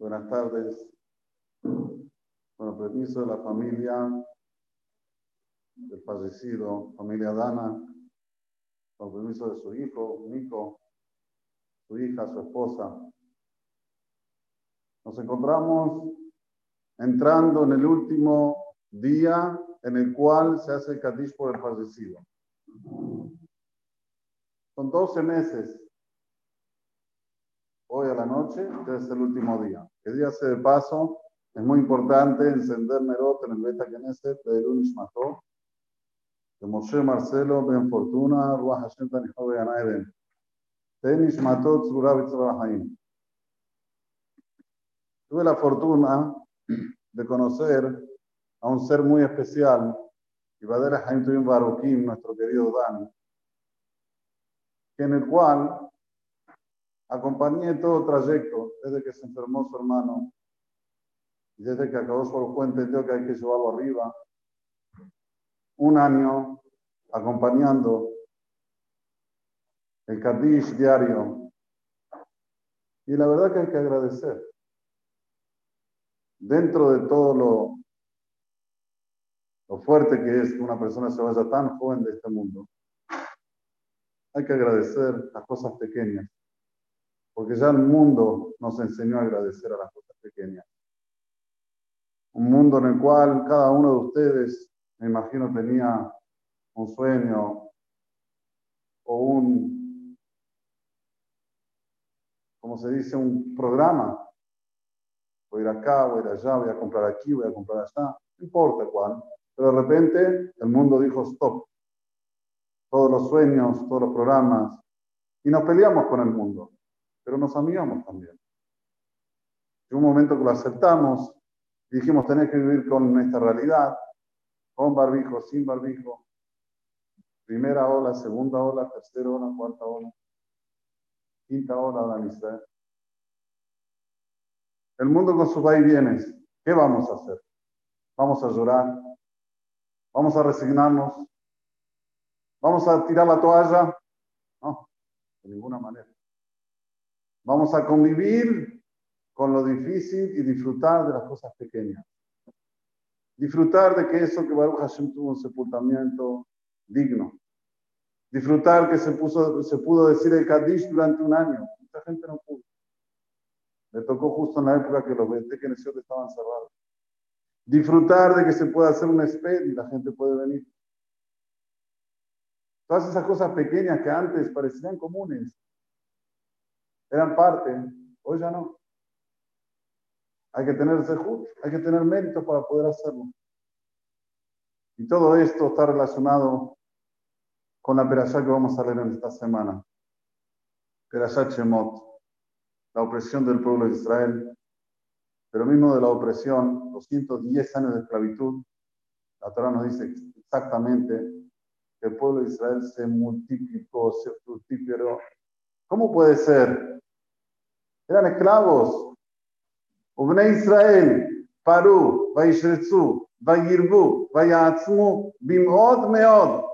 Buenas tardes. El permiso de la familia del fallecido, familia Dana, con permiso de su hijo, Nico, su hija, su esposa. Nos encontramos entrando en el último día en el cual se hace el Kadish por el fallecido. Son 12 meses. Hoy a la noche es el último día. Que día se de paso, es muy importante encender Nerot en el Beta Knesset de Lunis Mató, de Moshe Marcelo Ben Fortuna, Ruach Hashem Tanijo Began Tenish Matot Tuve la fortuna de conocer a un ser muy especial, Ibader Haim Tuvim Barukim, nuestro querido Dani, en el cual acompañé todo el trayecto desde que se enfermó su hermano y desde que acabó su fue entendió que hay que llevarlo arriba. Un año acompañando el Kaddish diario. Y la verdad que hay que agradecer. Dentro de todo lo, lo fuerte que es que una persona se vaya tan joven de este mundo, hay que agradecer las cosas pequeñas, porque ya el mundo nos enseñó a agradecer a las cosas pequeñas. Un mundo en el cual cada uno de ustedes, me imagino, tenía un sueño o un, como se dice, un programa. Voy a ir acá, voy a ir allá, voy a comprar aquí, voy a comprar allá, no importa cuál. Pero de repente el mundo dijo stop todos los sueños, todos los programas, y nos peleamos con el mundo, pero nos amigamos también. En un momento que lo aceptamos y dijimos, tenés que vivir con esta realidad, con barbijo, sin barbijo, primera ola, segunda ola, tercera ola, cuarta ola, quinta ola, la El mundo con sus vaivienes, ¿qué vamos a hacer? ¿Vamos a llorar? ¿Vamos a resignarnos? ¿Vamos a tirar la toalla? No, de ninguna manera. Vamos a convivir con lo difícil y disfrutar de las cosas pequeñas. Disfrutar de que eso que Baruch Hashem tuvo un sepultamiento digno. Disfrutar que se, pudo decir el Kaddish durante un año. Mucha gente no pudo. Le tocó justo en la época que los Betekenes estaban cerrados. Disfrutar de que se pueda hacer un sped y la gente puede venir. Todas esas cosas pequeñas que antes parecían comunes, eran parte, hoy ya no. Hay que tener sejud, hay que tener mérito para poder hacerlo. Y todo esto está relacionado con la perashá que vamos a leer en esta semana. Perashá Shemot, la opresión del pueblo de Israel, pero mismo de la opresión, los 110 años de esclavitud, la Torah nos dice exactamente el pueblo de Israel se multiplicó, se fructificó. ¿Cómo puede ser? Eran esclavos. Ubne Israel, Paru, Vaishretsu, Vayirbu, Vayatzmu, Bimod Meod.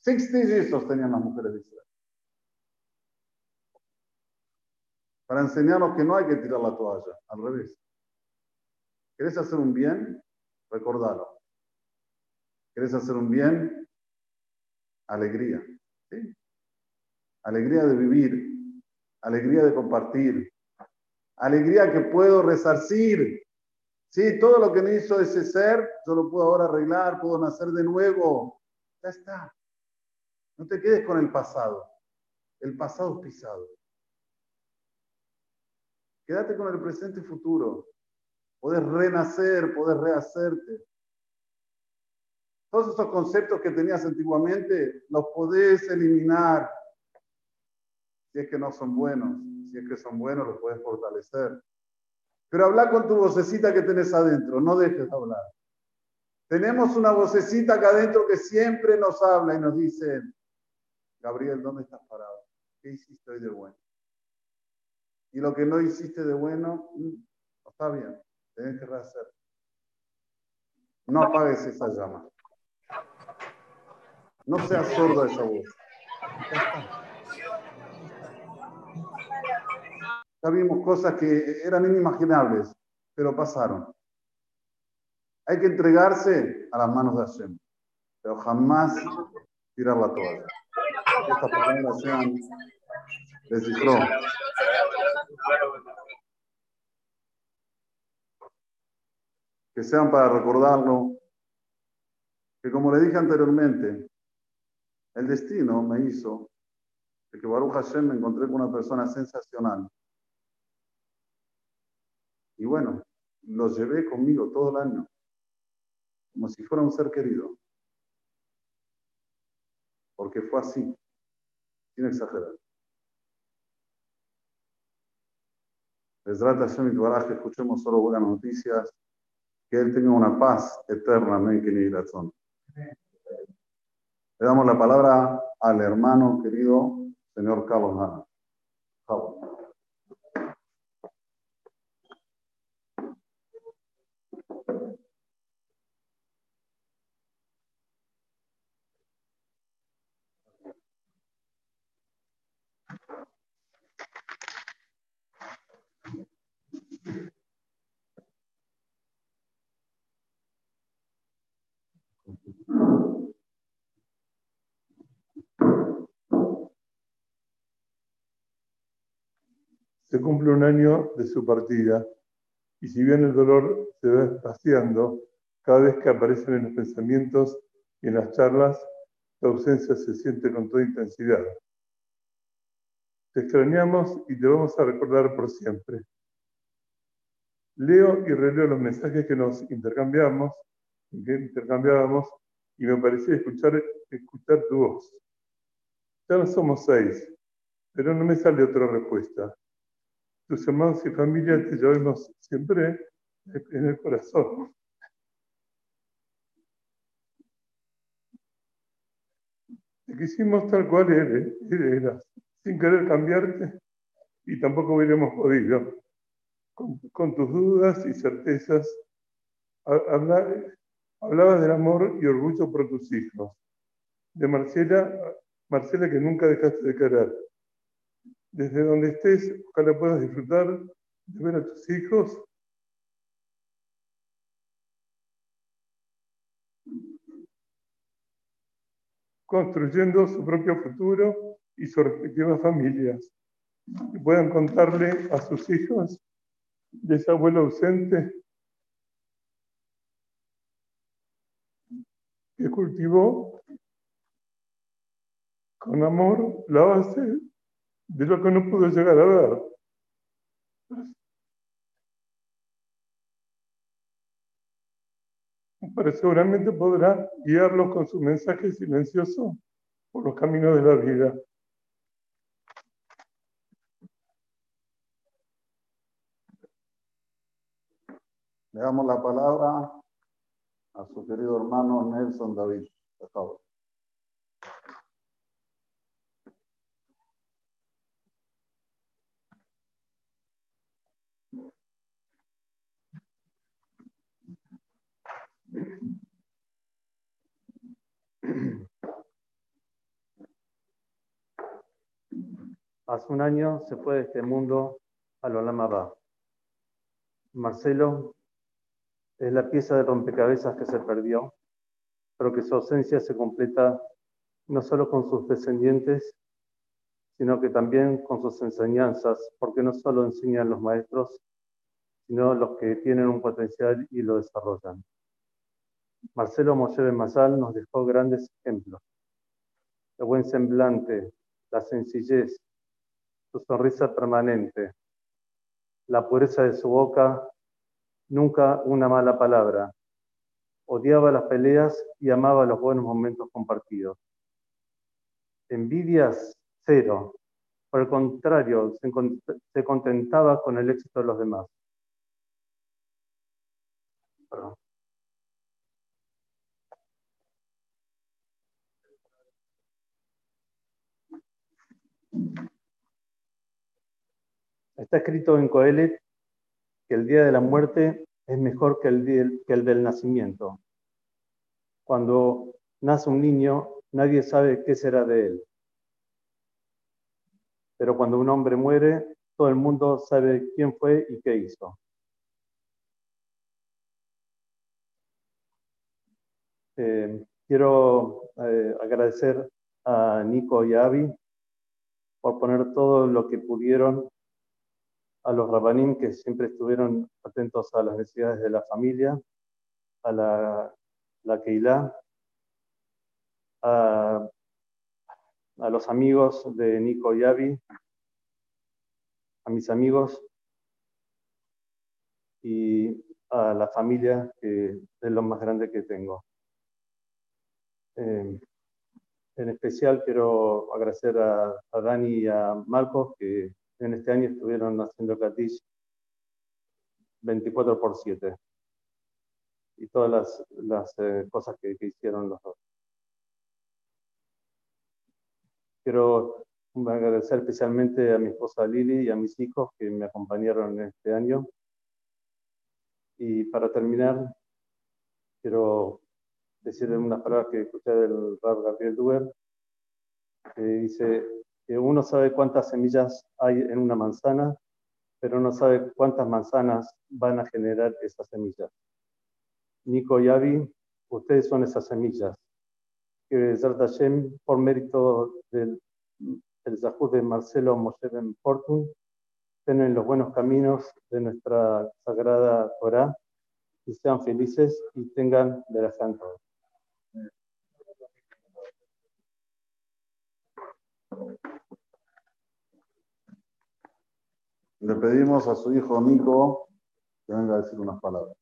60 years tenían las mujeres de Israel. Para enseñarnos que no hay que tirar la toalla, al revés. ¿Querés hacer un bien? Recordalo. ¿Querés hacer un bien? alegría. Alegría de vivir, alegría de compartir, alegría que puedo resarcir. Sí, todo lo que me hizo ese ser, yo lo puedo ahora arreglar, puedo nacer de nuevo. Ya está. No te quedes con el pasado. El pasado pisado. Quédate con el presente y futuro. Puedes renacer, puedes rehacerte. Todos esos conceptos que tenías antiguamente los podés eliminar. Si es que no son buenos, si es que son buenos, los puedes fortalecer. Pero habla con tu vocecita que tenés adentro, no dejes de hablar. Tenemos una vocecita acá adentro que siempre nos habla y nos dice, Gabriel, ¿dónde estás parado? ¿Qué hiciste hoy de bueno? Y lo que no hiciste de bueno, mm, está bien, tenés que rehacer. No apagues esa llama. No seas sordo a esa voz. Vimos cosas que eran inimaginables, pero pasaron. Hay que entregarse a las manos de Hashem, pero jamás tirar la toalla. Estas palabras sean de Que sean para recordarlo, que como le dije anteriormente, el destino me hizo que Baruch Hashem me encontré con una persona sensacional. Y bueno, lo llevé conmigo todo el año, como si fuera un ser querido. Porque fue así, sin exagerar. trata Hashem y que escuchemos solo buenas noticias, que Él tenga una paz eterna, amén, que ni razón. Le damos la palabra al hermano querido señor Carlos Nana. Se cumple un año de su partida y si bien el dolor se va espaciando, cada vez que aparecen en los pensamientos y en las charlas, la ausencia se siente con toda intensidad. Te extrañamos y te vamos a recordar por siempre. Leo y releo los mensajes que nos intercambiamos, que intercambiábamos, y me parecía escuchar, escuchar tu voz. Ya no somos seis, pero no me sale otra respuesta tus hermanos y familia te llevamos siempre en el corazón. Te quisimos tal cual eres, eras, sin querer cambiarte y tampoco hubiéramos podido. Con, tus dudas y certezas, hablabas del amor y orgullo por tus hijos. De Marcela, Marcela que nunca dejaste de querer desde donde estés, ojalá puedas disfrutar de ver a tus hijos. construyendo su propio futuro y sus respectivas familias. Y puedan contarle a sus hijos de ese abuelo ausente que cultivó con amor la base de lo que no pudo llegar a ver. Pero seguramente podrá guiarlos con su mensaje silencioso por los caminos de la vida. Le damos la palabra a su querido hermano Nelson David. Por favor. Hace un año se fue de este mundo a lo va. Marcelo es la pieza de rompecabezas que se perdió, pero que su ausencia se completa no solo con sus descendientes, sino que también con sus enseñanzas, porque no solo enseñan los maestros, sino los que tienen un potencial y lo desarrollan. Marcelo Moshe Masal nos dejó grandes ejemplos. El buen semblante, la sencillez, su sonrisa permanente, la pureza de su boca, nunca una mala palabra. Odiaba las peleas y amaba los buenos momentos compartidos. Envidias, cero. Por el contrario, se contentaba con el éxito de los demás. Está escrito en Coelet que el día de la muerte es mejor que el, del nacimiento. Cuando nace un niño, nadie sabe qué será de él. Pero cuando un hombre muere, todo el mundo sabe quién fue y qué hizo. Eh, quiero eh, agradecer a Nico y a Avi por poner todo lo que pudieron a los rabanim que siempre estuvieron atentos a las necesidades de la familia, a la, la Keilah, a, los amigos de Nico y Avi, a mis amigos y a la familia que es lo más grande que tengo. Eh, en especial quiero agradecer a, a, Dani y a Marcos que en este año estuvieron haciendo Katish 24 por 7 y todas las, las eh, cosas que, que hicieron los dos. Quiero agradecer especialmente a mi esposa Lili y a mis hijos que me acompañaron en este año. Y para terminar, quiero decir unas palabras que escuché del Rab Gabriel Duer, que dice que uno sabe cuántas semillas hay en una manzana, pero no sabe cuántas manzanas van a generar esas semillas. Nico y Avi, ustedes son esas semillas que Hashem, por mérito del el Zahud de Marcelo Moshe Ben Fortun, estén en los buenos caminos de nuestra sagrada Torah y sean felices y tengan de la santa. Le pedimos a su hijo Nico que venga a decir unas palabras.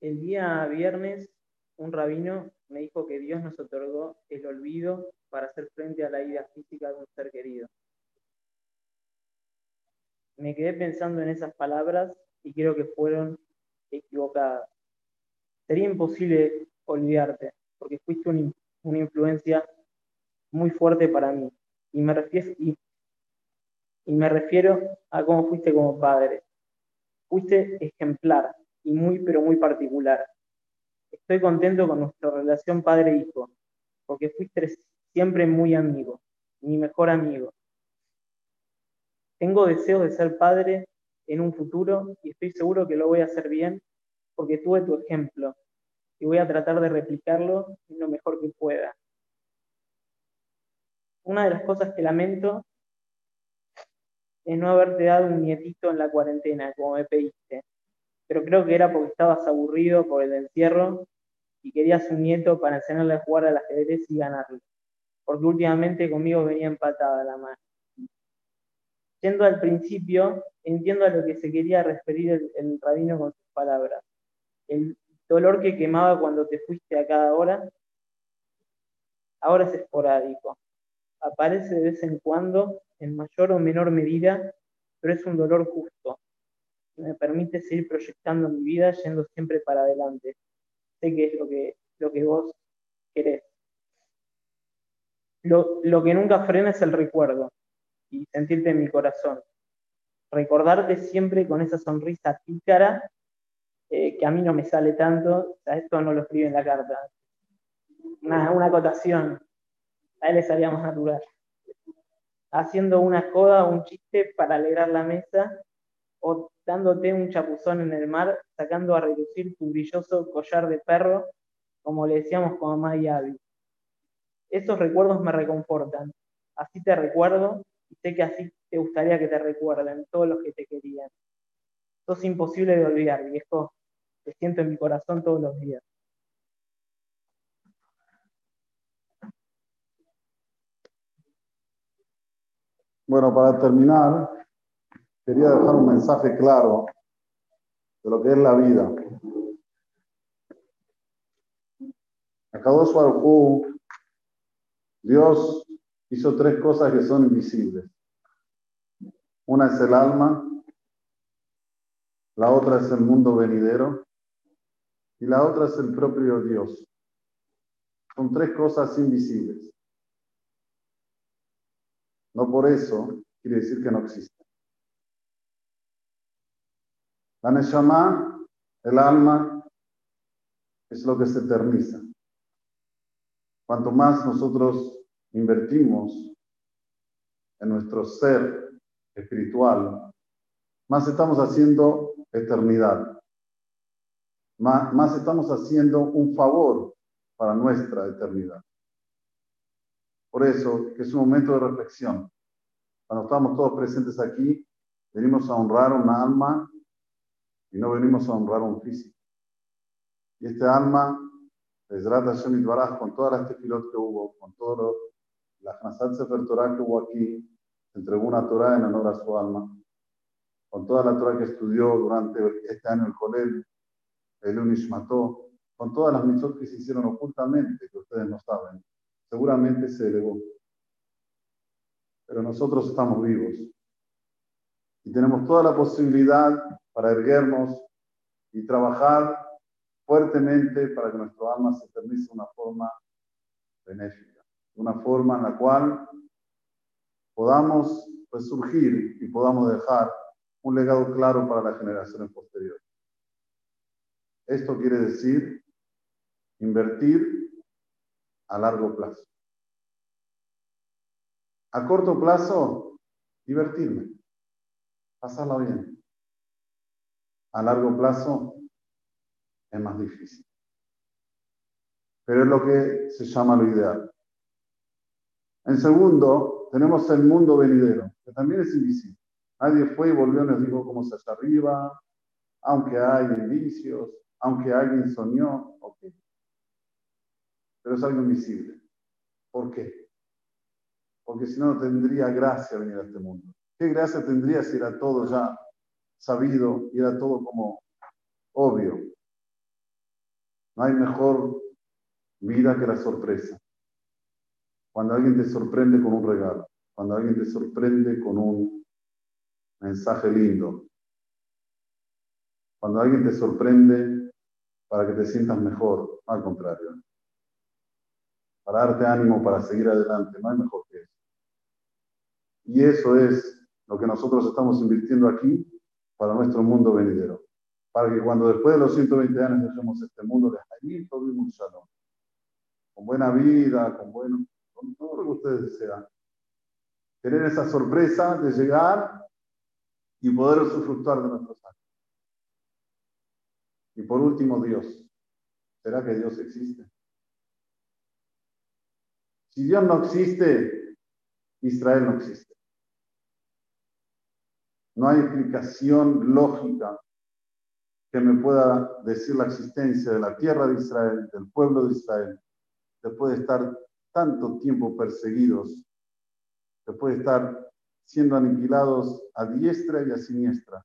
El día viernes, un rabino me dijo que Dios nos otorgó el olvido para hacer frente a la vida física de un ser querido. Me quedé pensando en esas palabras y creo que fueron equivocadas. Sería imposible olvidarte, porque fuiste una influencia muy fuerte para mí. Y me, refiero, y, me refiero a cómo fuiste como padre. Fuiste ejemplar y muy, pero muy particular. Estoy contento con nuestra relación padre-hijo, porque fuiste siempre muy amigo, mi mejor amigo. Tengo deseos de ser padre en un futuro y estoy seguro que lo voy a hacer bien porque tuve tu ejemplo y voy a tratar de replicarlo lo mejor que pueda una de las cosas que lamento es no haberte dado un nietito en la cuarentena, como me pediste. Pero creo que era porque estabas aburrido por el encierro y querías un nieto para enseñarle a jugar al ajedrez y ganarle. Porque últimamente conmigo venía empatada la mano. Yendo al principio, entiendo a lo que se quería referir el rabino con sus palabras. El dolor que quemaba cuando te fuiste a cada hora, ahora es esporádico aparece de vez en cuando, en mayor o menor medida, pero es un dolor justo. Me permite seguir proyectando mi vida yendo siempre para adelante. Sé que es lo que, lo que vos querés. Lo, lo que nunca frena es el recuerdo y sentirte en mi corazón. Recordarte siempre con esa sonrisa pícara eh, que a mí no me sale tanto. esto no lo escribe en la carta. Una, una acotación a él le salía más natural. Haciendo una coda o un chiste para alegrar la mesa, o dándote un chapuzón en el mar, sacando a reducir tu brilloso collar de perro, como le decíamos con mamá y Abby. Esos recuerdos me reconfortan. Así te recuerdo y sé que así te gustaría que te recuerden todos los que te querían. Sos imposible de olvidar, viejo. Te siento en mi corazón todos los días. Bueno, para terminar, quería dejar un mensaje claro de lo que es la vida. Akadosh Baruj Dios hizo tres cosas que son invisibles. Una es el alma, la otra es el mundo venidero y la otra es el propio Dios. Son tres cosas invisibles. No por eso quiere decir que no existen. La Neshama, el alma, es lo que se eterniza. Cuanto más nosotros invertimos en nuestro ser espiritual, más estamos haciendo eternidad. Más, estamos haciendo un favor para nuestra eternidad. Por eso, que es un momento de reflexión. Cuando estamos todos presentes aquí, venimos a honrar un alma y no venimos a honrar un físico. Y este alma Ezrat Hashem Baraj, con todas las tefilot que hubo, con todo la Hansat Sefer Torah que hubo aquí, entregó una Torah en honor a su alma, con toda la Torah que estudió durante este año el Colel, el Unish mató, con todas las mitzvot que se hicieron ocultamente, que ustedes no saben, seguramente se elevó. Pero nosotros estamos vivos y tenemos toda la posibilidad para erguernos y trabajar fuertemente para que nuestro alma se eternice de una forma benéfica, una forma en la cual podamos resurgir y podamos dejar un legado claro para las generaciones posteriores. Esto quiere decir invertir a largo plazo. A corto plazo, divertirme, pasarla bien. A largo plazo, es más difícil. Pero es lo que se llama lo ideal. En segundo, tenemos el mundo venidero, que también es invisible. Nadie fue y volvió y nos dijo cómo se hace arriba, aunque hay indicios, aunque alguien soñó, ok. Pero es algo invisible. ¿Por qué? Porque si no, no tendría gracia venir a este mundo. ¿Qué gracia tendría si era todo ya sabido y era todo como obvio? No hay mejor vida que la sorpresa. Cuando alguien te sorprende con un regalo, cuando alguien te sorprende con un mensaje lindo, cuando alguien te sorprende para que te sientas mejor, al contrario, para darte ánimo para seguir adelante, no hay mejor que eso. Y eso es lo que nosotros estamos invirtiendo aquí para nuestro mundo venidero para que cuando después de los 120 años dejemos este mundo, de allí todo un salón, con buena vida, con bueno, con todo lo que ustedes desean. Tener esa sorpresa de llegar y poder usufructuar de nuestros años. Y por último, Dios. ¿Será que Dios existe? Si Dios no existe, Israel no existe. No hay explicación lógica que me pueda decir la existencia de la tierra de Israel, del pueblo de Israel, después de estar tanto tiempo perseguidos, después de estar siendo aniquilados a diestra y a siniestra,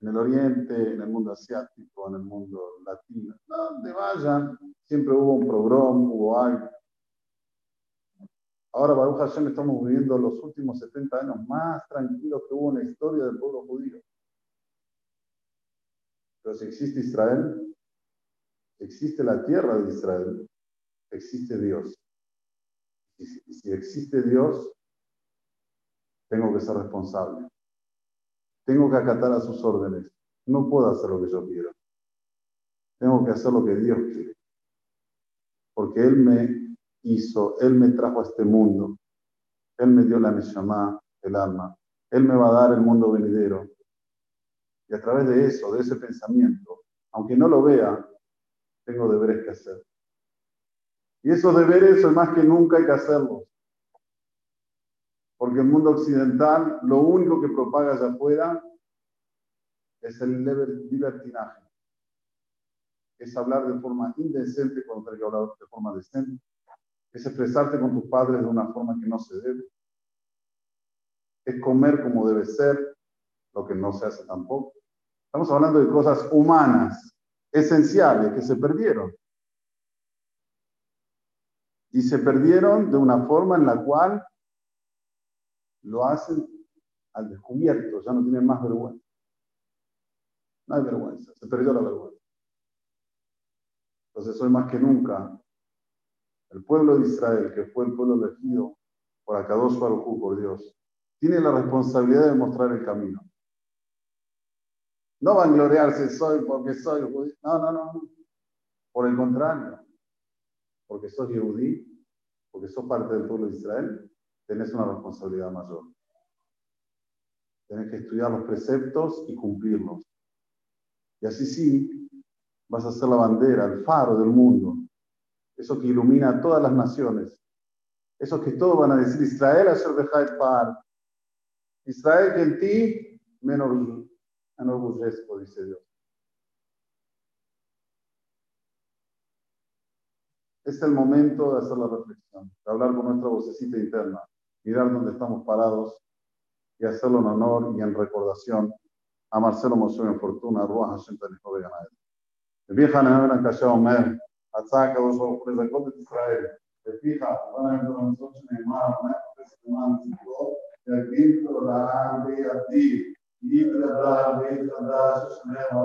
en el oriente, en el mundo asiático, en el mundo latino, donde vayan, siempre hubo un programa, hubo algo. Ahora, Baruch Hashem, estamos viviendo los últimos 70 años más tranquilos que hubo en la historia del pueblo judío. Pero si existe Israel, existe la tierra de Israel, existe Dios. Y si, existe Dios, tengo que ser responsable. Tengo que acatar a sus órdenes. No puedo hacer lo que yo quiero. Tengo que hacer lo que Dios quiere. Porque Él me hizo, Él me trajo a este mundo. Él me dio la Neshama, el alma. Él me va a dar el mundo venidero. Y a través de eso, de ese pensamiento, aunque no lo vea, tengo deberes que hacer. Y esos deberes son más que nunca hay que hacerlos. Porque el mundo occidental lo único que propaga allá afuera es el libertinaje. Es hablar de forma indecente cuando hay que hablar de forma decente. Es expresarte con tus padres de una forma que no se debe. Es comer como debe ser lo que no se hace tampoco. Estamos hablando de cosas humanas, esenciales, que se perdieron. Y se perdieron de una forma en la cual lo hacen al descubierto, ya no tienen más vergüenza. No hay vergüenza, se perdió la vergüenza. Entonces hoy más que nunca, el pueblo de Israel, que fue el pueblo elegido por Akadosh Baruj por Dios, tiene la responsabilidad de mostrar el camino. No van a gloriarse, soy porque soy judío. No, no, no. Por el contrario, porque sos judí, porque sos parte del pueblo de Israel, tenés una responsabilidad mayor. Tenés que estudiar los preceptos y cumplirlos. Y así sí, vas a ser la bandera, el faro del mundo. Eso que ilumina a todas las naciones. Eso que todos van a decir, Israel a par. Israel que en ti me enorgullezco, dice Dios. Es el momento de hacer la reflexión, de hablar con nuestra vocecita interna, mirar dónde estamos parados y hacerlo en honor y en recordación a Marcelo Moshe en Fortuna, Ruach Hashem Tanijo Beganay. vieja Nehamena Kasha Omer, Atzaka Dos Baruch Lezakot et Israel. פיך, בוא נעבור למצות שנאמר, נפש למען ציבור, יגיד תורה בידי, יתגדל ויתחדש השמר